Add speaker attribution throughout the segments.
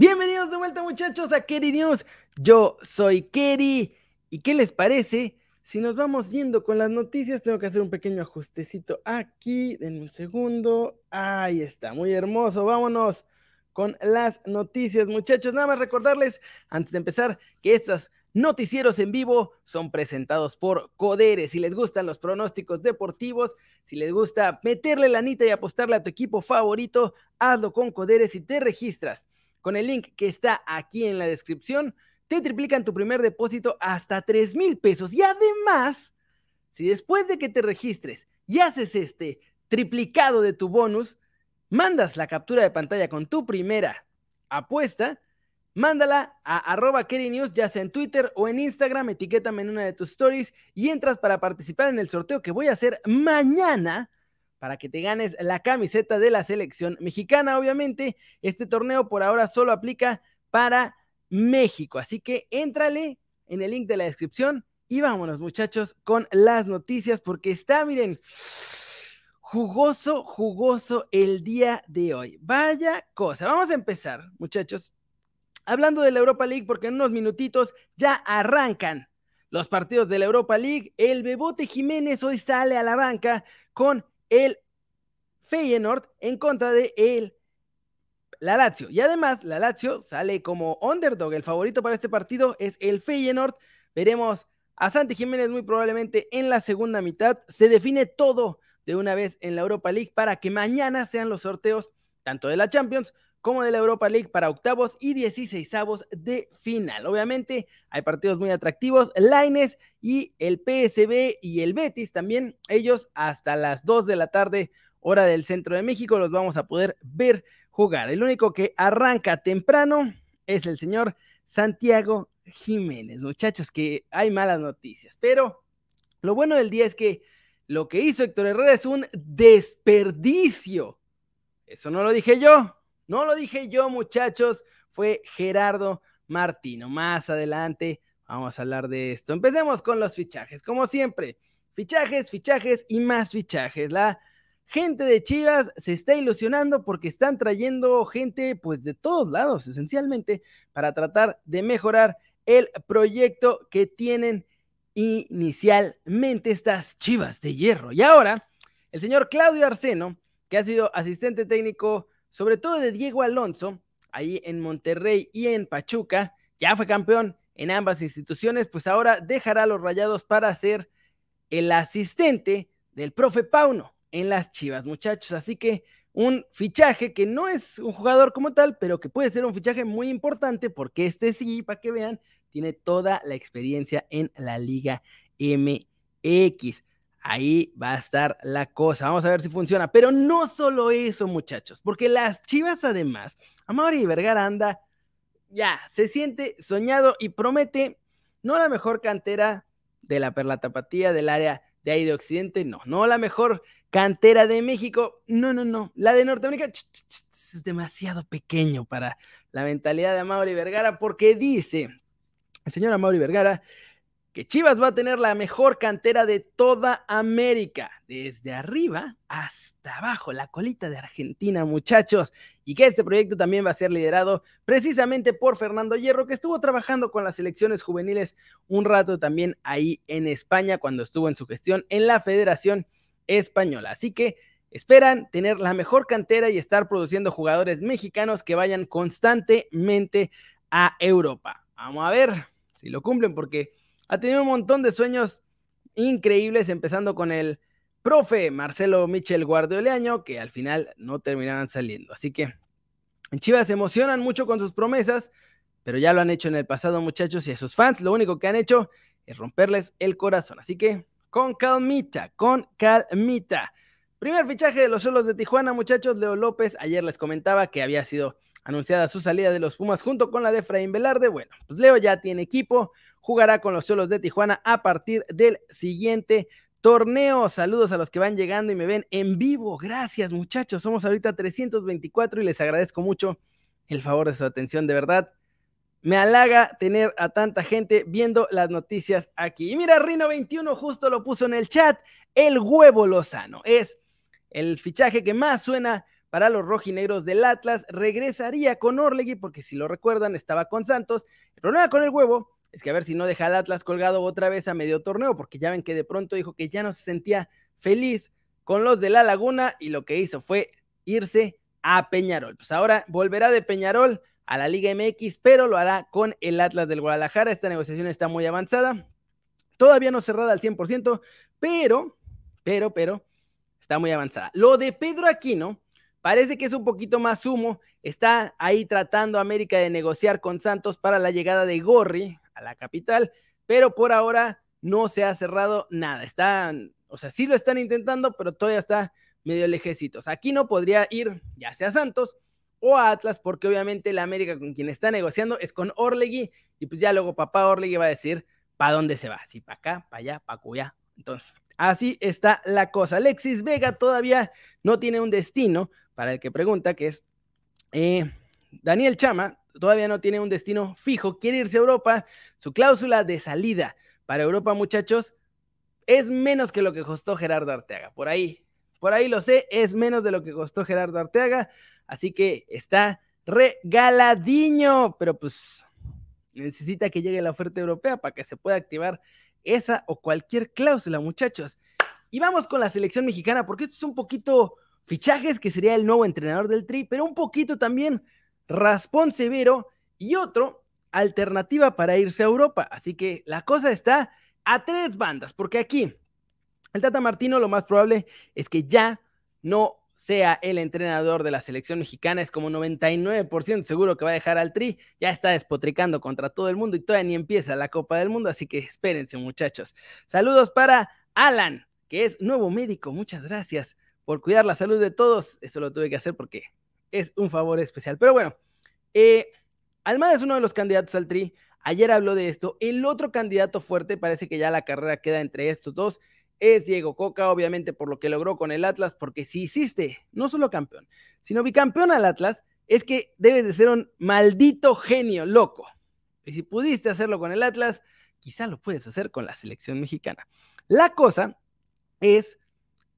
Speaker 1: Bienvenidos de vuelta muchachos a Kerry News. Yo soy Kerry. ¿Y qué les parece? Si nos vamos yendo con las noticias, tengo que hacer un pequeño ajustecito aquí. En un segundo. Ahí está, muy hermoso. Vámonos con las noticias, muchachos. Nada más recordarles, antes de empezar, que estas noticieros en vivo son presentados por Codere. Si les gustan los pronósticos deportivos, si les gusta meterle la anita y apostarle a tu equipo favorito, hazlo con Codere si te registras con el link que está aquí en la descripción, te triplican tu primer depósito hasta 3 mil pesos. Y además, si después de que te registres y haces este triplicado de tu bonus, mandas la captura de pantalla con tu primera apuesta, mándala a arroba News, ya sea en Twitter o en Instagram, etiquétame en una de tus stories y entras para participar en el sorteo que voy a hacer mañana para que te ganes la camiseta de la selección mexicana. Obviamente, este torneo por ahora solo aplica para México, así que éntrale en el link de la descripción y vámonos muchachos con las noticias porque está, miren, jugoso, jugoso el día de hoy. Vaya cosa. Vamos a empezar, muchachos, hablando de la Europa League porque en unos minutitos ya arrancan los partidos de la Europa League. El Bebote Jiménez hoy sale a la banca con el Feyenoord en contra de el la Lazio. Y además, la Lazio sale como underdog. El favorito para este partido es el Feyenoord. Veremos a Santi Jiménez muy probablemente en la segunda mitad. Se define todo de una vez en la Europa League para que mañana sean los sorteos tanto de la Champions como de la Europa League para octavos y dieciséisavos de final. Obviamente hay partidos muy atractivos, Laines y el PSB y el Betis también, ellos hasta las 2 de la tarde, hora del centro de México, los vamos a poder ver jugar. El único que arranca temprano es el señor Santiago Jiménez. Muchachos, que hay malas noticias, pero lo bueno del día es que lo que hizo Héctor Herrera es un desperdicio. Eso no lo dije yo, no lo dije yo, muchachos, fue Gerardo Martino. Más adelante vamos a hablar de esto. Empecemos con los fichajes, como siempre. Fichajes, fichajes y más fichajes. La gente de Chivas se está ilusionando porque están trayendo gente pues de todos lados, esencialmente, para tratar de mejorar el proyecto que tienen inicialmente estas Chivas de hierro. Y ahora, el señor Claudio Arseno, que ha sido asistente técnico sobre todo de Diego Alonso, ahí en Monterrey y en Pachuca, ya fue campeón en ambas instituciones, pues ahora dejará a los rayados para ser el asistente del profe Pauno en las Chivas, muchachos. Así que un fichaje que no es un jugador como tal, pero que puede ser un fichaje muy importante porque este sí, para que vean, tiene toda la experiencia en la Liga MX ahí va a estar la cosa. Vamos a ver si funciona. Pero no solo eso, muchachos, porque las Chivas además, Amaury Vergara anda, ya, se siente soñado y promete no la mejor cantera de la Perla Tapatía del área de ahí de Occidente, no, no la mejor cantera de México, no, no, no, la de Norteamérica es demasiado pequeño para la mentalidad de Amaury Vergara porque dice el señor Amaury Vergara que Chivas va a tener la mejor cantera de toda América, desde arriba hasta abajo, la colita de Argentina, muchachos, y que este proyecto también va a ser liderado precisamente por Fernando Hierro, que estuvo trabajando con las selecciones juveniles un rato también ahí en España cuando estuvo en su gestión en la Federación Española. Así que esperan tener la mejor cantera y estar produciendo jugadores mexicanos que vayan constantemente a Europa. Vamos a ver si lo cumplen porque ha tenido un montón de sueños increíbles, empezando con el profe Marcelo Michel Guardioleaño, que al final no terminaban saliendo. Así que en Chivas se emocionan mucho con sus promesas, pero ya lo han hecho en el pasado, muchachos, y a sus fans lo único que han hecho es romperles el corazón. Así que con calmita, con calmita. Primer fichaje de los solos de Tijuana, muchachos. Leo López, ayer les comentaba que había sido anunciada su salida de los Pumas junto con la de Efraín Velarde. Bueno, pues Leo ya tiene equipo, jugará con los Solos de Tijuana a partir del siguiente torneo. Saludos a los que van llegando y me ven en vivo. Gracias, muchachos. Somos ahorita 324 y les agradezco mucho el favor de su atención, de verdad. Me halaga tener a tanta gente viendo las noticias aquí. Y mira, Rino21 justo lo puso en el chat. El huevo Lozano es el fichaje que más suena para los rojinegros del Atlas. Regresaría con Orlegui, porque si lo recuerdan, estaba con Santos. El problema con el huevo es que a ver si no deja al Atlas colgado otra vez a medio torneo, porque ya ven que de pronto dijo que ya no se sentía feliz con los de la Laguna y lo que hizo fue irse a Peñarol. Pues ahora volverá de Peñarol a la Liga MX, pero lo hará con el Atlas del Guadalajara. Esta negociación está muy avanzada, todavía no cerrada al 100%, pero, pero, pero, está muy avanzada. Lo de Pedro Aquino parece que es un poquito más humo. Está ahí tratando América de negociar con Santos para la llegada de Gorri la capital, pero por ahora no se ha cerrado nada. Están, o sea, sí lo están intentando, pero todavía está medio lejecitos. Aquí no podría ir ya sea Santos o a Atlas, porque obviamente la América con quien está negociando es con Orlegui, y pues ya luego papá Orlegui va a decir para dónde se va, si para acá, para allá, para cuya. Entonces, así está la cosa. Alexis Vega todavía no tiene un destino, para el que pregunta, que es eh, Daniel Chama, todavía no tiene un destino fijo, quiere irse a Europa, su cláusula de salida para Europa, muchachos, es menos que lo que costó Gerardo Arteaga. Por ahí, por ahí lo sé, es menos de lo que costó Gerardo Arteaga, así que está regaladiño, pero pues necesita que llegue la oferta europea para que se pueda activar esa o cualquier cláusula, muchachos. Y vamos con la selección mexicana, porque esto es un poquito fichajes, que sería el nuevo entrenador del Tri, pero un poquito también raspón severo y otro alternativa para irse a Europa. Así que la cosa está a tres bandas, porque aquí el Tata Martino lo más probable es que ya no sea el entrenador de la selección mexicana, es como 99% seguro que va a dejar al Tri, ya está despotricando contra todo el mundo y todavía ni empieza la Copa del Mundo, así que espérense muchachos. Saludos para Alan, que es nuevo médico, muchas gracias por cuidar la salud de todos, eso lo tuve que hacer porque es un favor especial. Pero bueno, eh, Almada es uno de los candidatos al Tri, ayer habló de esto, el otro candidato fuerte, parece que ya la carrera queda entre estos dos, es Diego Coca, obviamente por lo que logró con el Atlas, porque si hiciste no solo campeón, sino bicampeón al Atlas, es que debes de ser un maldito genio loco. Y si pudiste hacerlo con el Atlas, quizá lo puedes hacer con la selección mexicana. La cosa es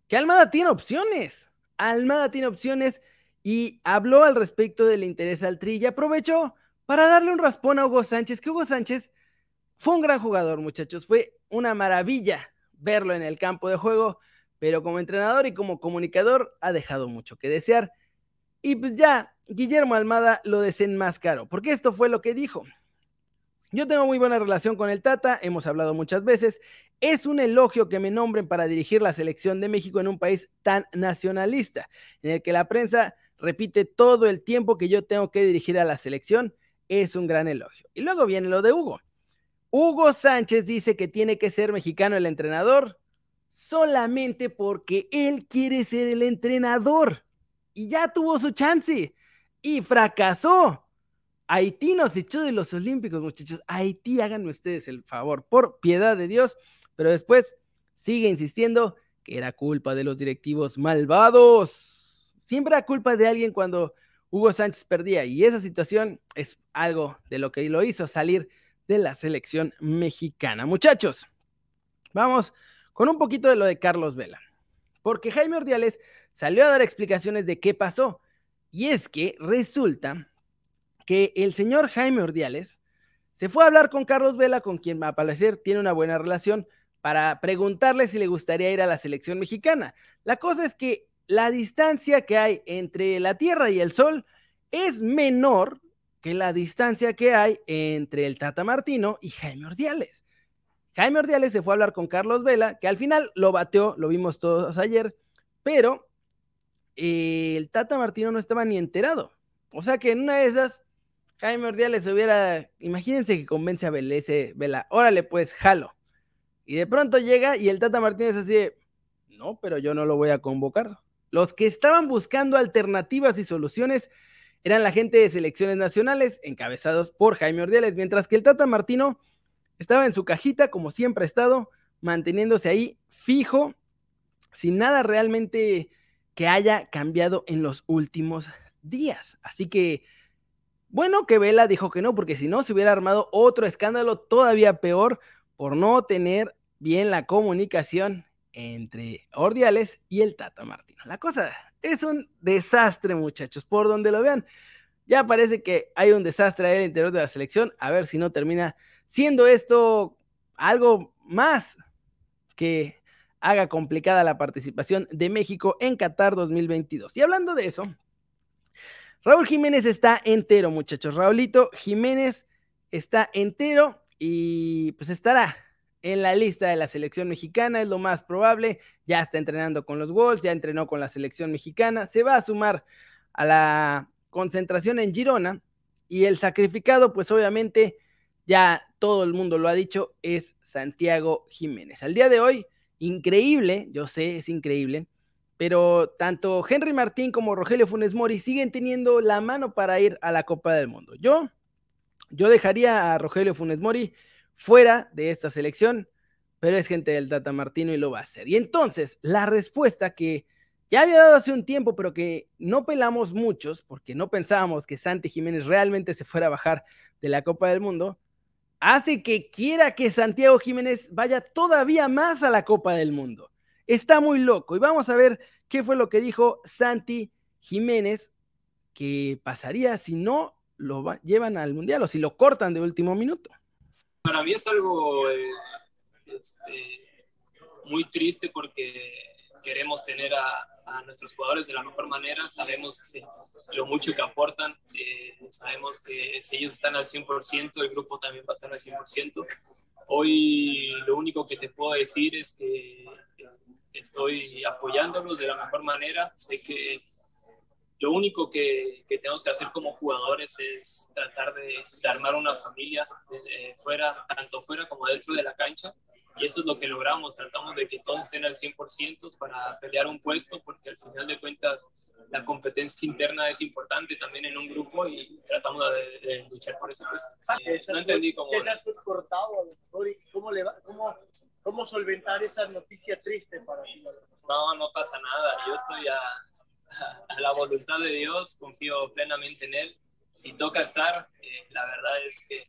Speaker 1: que Almada tiene opciones. Almada tiene opciones y habló al respecto del interés al Tri y aprovechó para darle un raspón a Hugo Sánchez, que Hugo Sánchez fue un gran jugador, muchachos. Fue una maravilla verlo en el campo de juego, pero como entrenador y como comunicador ha dejado mucho que desear. Y pues ya, Guillermo Almada lo desenmascaró, porque esto fue lo que dijo. Yo tengo muy buena relación con el Tata, hemos hablado muchas veces. Es un elogio que me nombren para dirigir la selección de México en un país tan nacionalista, en el que la prensa repite todo el tiempo que yo tengo que dirigir a la selección. Es un gran elogio. Y luego viene lo de Hugo. Hugo Sánchez dice que tiene que ser mexicano el entrenador solamente porque él quiere ser el entrenador. Y ya tuvo su chance y fracasó. Haití nos echó de los Olímpicos, muchachos. Haití, háganme ustedes el favor, por piedad de Dios. Pero después sigue insistiendo que era culpa de los directivos malvados. Siempre culpa de alguien cuando Hugo Sánchez perdía. Y esa situación es algo de lo que lo hizo salir de la selección mexicana. Muchachos, vamos con un poquito de lo de Carlos Vela, porque Jaime Ordiales salió a dar explicaciones de qué pasó. Y es que resulta que el señor Jaime Ordiales se fue a hablar con Carlos Vela, con quien a parecer tiene una buena relación, para preguntarle si le gustaría ir a la selección mexicana. La cosa es que la distancia que hay entre la Tierra y el Sol es menor que la distancia que hay entre el Tata Martino y Jaime Ordiales. Jaime Ordiales se fue a hablar con Carlos Vela, que al final lo bateó, lo vimos todos ayer, pero eh, el Tata Martino no estaba ni enterado. O sea que en una de esas, Jaime Ordiales hubiera, imagínense que convence a ese Vela, órale pues, jalo. Y de pronto llega y el Tata Martino es así, no, pero yo no lo voy a convocar. Los que estaban buscando alternativas y soluciones eran la gente de selecciones nacionales, encabezados por Jaime Ordiales, mientras que el Tata Martino estaba en su cajita, como siempre ha estado, manteniéndose ahí fijo, sin nada realmente que haya cambiado en los últimos días. Así que, bueno que Vela dijo que no, porque si no se hubiera armado otro escándalo todavía peor por no tener bien la comunicación entre Ordiales y el Tata Martino. La cosa Es un desastre, muchachos, por donde lo vean. Ya parece que hay un desastre ahí el interior de la selección. A ver si no termina siendo esto algo más que haga complicada la participación de México en Qatar 2022. Y hablando de eso, Raúl Jiménez está entero, muchachos. Raulito Jiménez está entero y pues estará en la lista de la selección mexicana, es lo más probable. Ya está entrenando con los Wolves, ya entrenó con la selección mexicana, se va a sumar a la concentración en Girona y el sacrificado, pues obviamente ya todo el mundo lo ha dicho, es Santiago Jiménez. Al día de hoy, increíble, yo sé, es increíble, pero tanto Henry Martín como Rogelio Funes Mori siguen teniendo la mano para ir a la Copa del Mundo. Yo, yo dejaría a Rogelio Funes Mori fuera de esta selección, pero es gente del Tata Martino y lo va a hacer. Y entonces, la respuesta que ya había dado hace un tiempo, pero que no pelamos muchos, porque no pensábamos que Santi Jiménez realmente se fuera a bajar de la Copa del Mundo, hace que quiera que Santiago Jiménez vaya todavía más a la Copa del Mundo. Está muy loco. Y vamos a ver qué fue lo que dijo Santi Jiménez, que pasaría si no lo llevan al Mundial o si lo cortan de último minuto.
Speaker 2: Para mí es algo eh, este, muy triste porque queremos tener a, nuestros jugadores de la mejor manera. Sabemos lo mucho que aportan. Eh, sabemos que si ellos están al 100%, el grupo también va a estar al 100%. Hoy lo único que te puedo decir es que estoy apoyándolos de la mejor manera. Sé que lo único que, que tenemos que hacer como jugadores es tratar de, armar una familia fuera, tanto fuera como dentro de la cancha. Y eso es lo que logramos. Tratamos de que todos estén al 100% para pelear un puesto, porque al final de cuentas la competencia interna es importante también en un grupo y tratamos de, luchar por ese puesto.
Speaker 3: no entendí cómo... cortado? ¿Cómo, le va, cómo, ¿Cómo solventar esa noticia triste para ti?
Speaker 2: No, no pasa nada. Yo estoy a, a, la voluntad de Dios, confío plenamente en Él. Si toca estar, eh, la verdad es que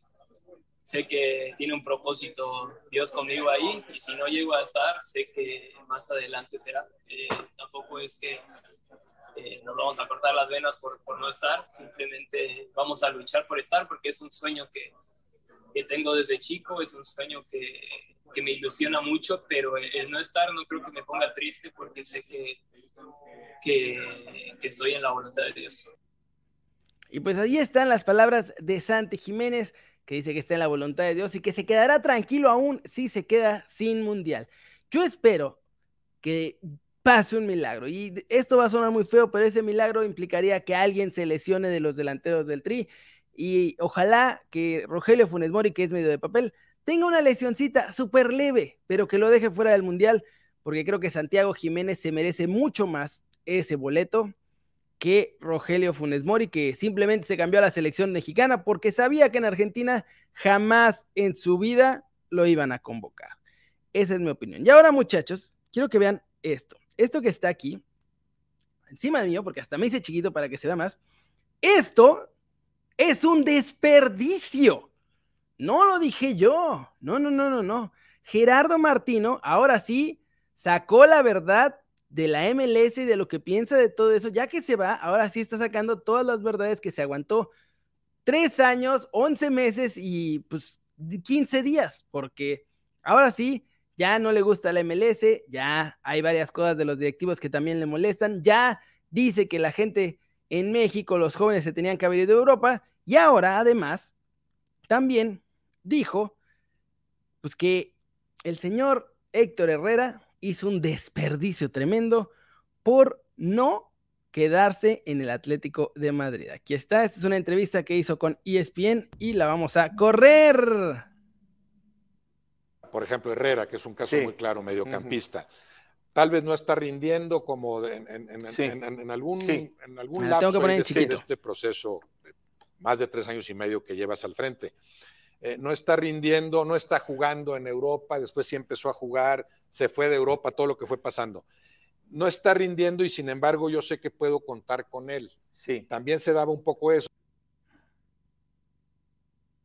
Speaker 2: sé que tiene un propósito Dios conmigo ahí y si no llego a estar, sé que más adelante será. Eh, tampoco es que eh, nos vamos a cortar las venas por, por, no estar, simplemente vamos a luchar por estar porque es un sueño que, que tengo desde chico, es un sueño que que me ilusiona mucho, pero el no estar no creo que me ponga triste porque sé que, que, estoy en la voluntad de Dios.
Speaker 1: Y pues ahí están las palabras de Santi Jiménez, que dice que está en la voluntad de Dios y que se quedará tranquilo aún si se queda sin mundial. Yo espero que pase un milagro. Y esto va a sonar muy feo, pero ese milagro implicaría que alguien se lesione de los delanteros del Tri. Y ojalá que Rogelio Funes Mori, que es medio de papel, tenga una lesioncita súper leve, pero que lo deje fuera del Mundial, porque creo que Santiago Jiménez se merece mucho más ese boleto que Rogelio Funes Mori, que simplemente se cambió a la selección mexicana porque sabía que en Argentina jamás en su vida lo iban a convocar. Esa es mi opinión. Y ahora, muchachos, quiero que vean esto. Esto que está aquí, encima de mío, porque hasta me hice chiquito para que se vea más. Esto es un desperdicio. No lo dije yo. No, no, no, no, no. Gerardo Martino, ahora sí, sacó la verdad de la MLS y de lo que piensa de todo eso, ya que se va, ahora sí está sacando todas las verdades que se aguantó tres años, once meses y pues 15 días, porque ahora sí, ya no le gusta la MLS, ya hay varias cosas de los directivos que también le molestan, ya dice que la gente en México, los jóvenes se tenían que haber ido a Europa, y ahora además, también dijo pues que el señor Héctor Herrera hizo un desperdicio tremendo por no quedarse en el Atlético de Madrid. Aquí está, esta es una entrevista que hizo con ESPN y la vamos a correr.
Speaker 4: Por ejemplo, Herrera, que es un caso muy claro, mediocampista. Tal vez no está rindiendo como en, algún, en algún lapso de, este proceso de más de tres años y medio que llevas al frente. Eh, no está rindiendo, no está jugando en Europa, después sí empezó a jugar, se fue de Europa, todo lo que fue pasando. No está rindiendo y sin embargo yo sé que puedo contar con él. Sí. También se daba un poco eso.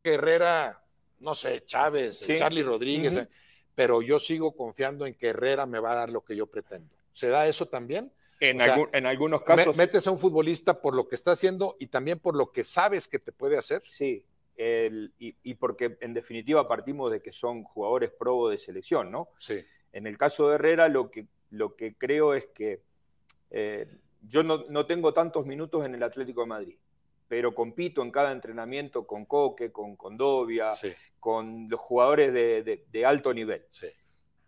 Speaker 4: Herrera, no sé, Chávez, Charlie Rodríguez, eh, pero yo sigo confiando en que Herrera me va a dar lo que yo pretendo. ¿Se da eso también?
Speaker 5: En, en algunos casos.
Speaker 4: metes a un futbolista por lo que está haciendo y también por lo que sabes que te puede hacer.
Speaker 5: Sí, y, porque en definitiva partimos de que son jugadores pro de selección, ¿no?
Speaker 4: Sí.
Speaker 5: En el caso de Herrera, lo que, lo que creo es que eh, yo no, tengo tantos minutos en el Atlético de Madrid, pero compito en cada entrenamiento con Coque, con Condovia, con los jugadores de, de alto nivel.
Speaker 4: Sí.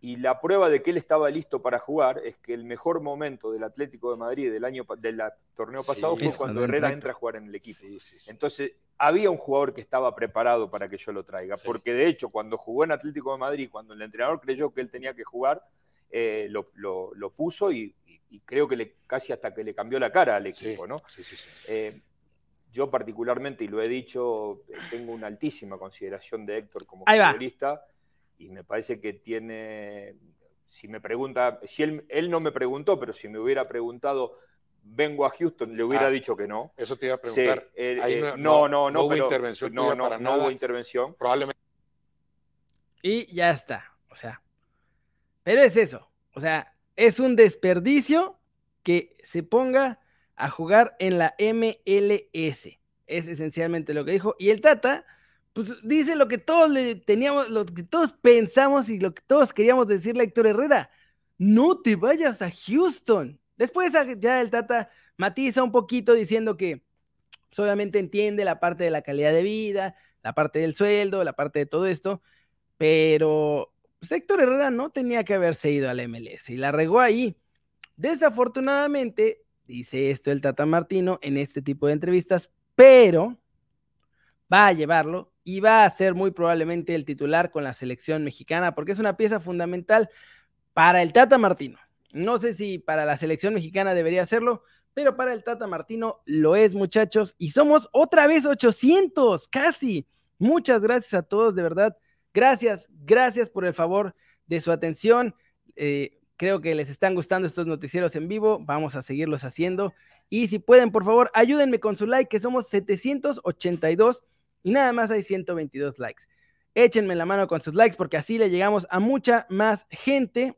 Speaker 5: Y la prueba de que él estaba listo para jugar es que el mejor momento del Atlético de Madrid del año del torneo pasado fue cuando Herrera entra a jugar en el equipo. Entonces, había un jugador que estaba preparado para que yo lo traiga, porque de hecho, cuando jugó en Atlético de Madrid, cuando el entrenador creyó que él tenía que jugar, eh, lo, puso y, creo que le, casi hasta que le cambió la cara al equipo, ¿no? Eh, yo particularmente, y lo he dicho, eh, tengo una altísima consideración de Héctor como futbolista y me parece que tiene, si me pregunta, si él, él no me preguntó, pero si me hubiera preguntado, vengo a Houston, le hubiera ah, dicho que no.
Speaker 4: Eso te iba a preguntar.
Speaker 5: Eh, no, no, no, hubo intervención. No, no, no hubo intervención.
Speaker 4: Probablemente.
Speaker 1: Y ya está. O sea, pero es eso. O sea, es un desperdicio que se ponga a jugar en la MLS. Es esencialmente lo que dijo. Y el Tata pues dice lo que todos le teníamos, lo que todos pensamos y lo que todos queríamos decirle a Héctor Herrera. No te vayas a Houston. Después ya el Tata matiza un poquito diciendo que pues, obviamente entiende la parte de la calidad de vida, la parte del sueldo, la parte de todo esto, pero pues, Héctor Herrera no tenía que haberse ido al MLS y la regó ahí. Desafortunadamente, dice esto el Tata Martino en este tipo de entrevistas, pero va a llevarlo y va a ser muy probablemente el titular con la selección mexicana porque es una pieza fundamental para el Tata Martino. No sé si para la selección mexicana debería hacerlo, pero para el Tata Martino lo es, muchachos. Y somos otra vez 800, casi. Muchas gracias a todos, de verdad. Gracias, gracias por el favor de su atención. Eh, creo que les están gustando estos noticieros en vivo. Vamos a seguirlos haciendo. Y si pueden, por favor, ayúdenme con su like, que somos 782 y nada más hay 122 likes. Échenme la mano con sus likes porque así le llegamos a mucha más gente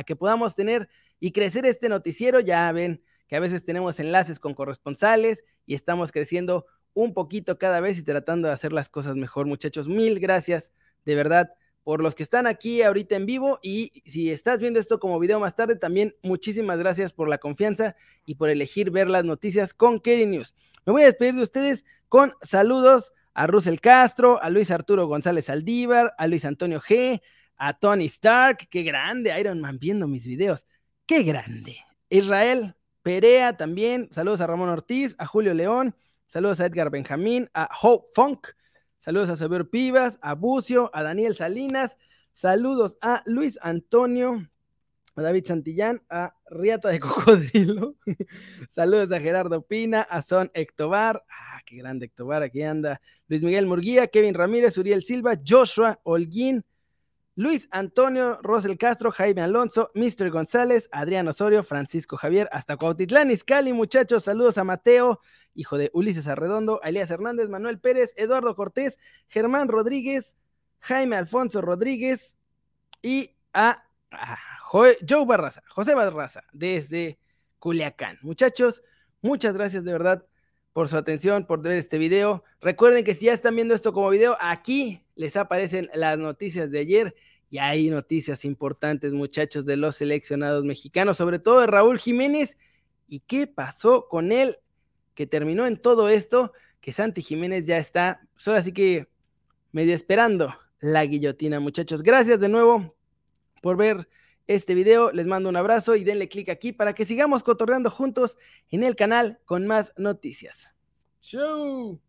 Speaker 1: a que podamos tener y crecer este noticiero. Ya ven que a veces tenemos enlaces con corresponsales y estamos creciendo un poquito cada vez y tratando de hacer las cosas mejor, muchachos. Mil gracias de verdad por los que están aquí ahorita en vivo y si estás viendo esto como video más tarde, también muchísimas gracias por la confianza y por elegir ver las noticias con Kerry News. Me voy a despedir de ustedes con saludos a Russell Castro, a Luis Arturo González Aldívar, a Luis Antonio G, a Tony Stark, qué grande, Iron Man viendo mis videos, qué grande. Israel Perea también, saludos a Ramón Ortiz, a Julio León, saludos a Edgar Benjamín, a Hope Funk, saludos a Xavier Pivas, a Bucio, a Daniel Salinas, saludos a Luis Antonio, a David Santillán, a Riata de Cocodrilo. Saludos a Gerardo Pina, a Son Ectobar. Ah, qué grande Ectobar, aquí anda. Luis Miguel Murguía, Kevin Ramírez, Uriel Silva, Joshua Holguín, Luis Antonio, Rosel Castro, Jaime Alonso, Mr. González, Adrián Osorio, Francisco Javier, hasta Cuautitlán, Iscali, muchachos. Saludos a Mateo, hijo de Ulises Arredondo, a Elías Hernández, Manuel Pérez, Eduardo Cortés, Germán Rodríguez, Jaime Alfonso Rodríguez y a Ah, Joe Barraza, José Barraza, desde Culiacán. Muchachos, muchas gracias de verdad por su atención, por ver este video. Recuerden que si ya están viendo esto como video, aquí les aparecen las noticias de ayer y hay noticias importantes, muchachos, de los seleccionados mexicanos, sobre todo de Raúl Jiménez. ¿Y qué pasó con él? Que terminó en todo esto, que Santi Jiménez ya está, pues ahora sí que medio esperando la guillotina, muchachos. Gracias de nuevo por ver este video. Les mando un abrazo y denle click aquí para que sigamos cotorreando juntos en el canal con más noticias. ¡Chau!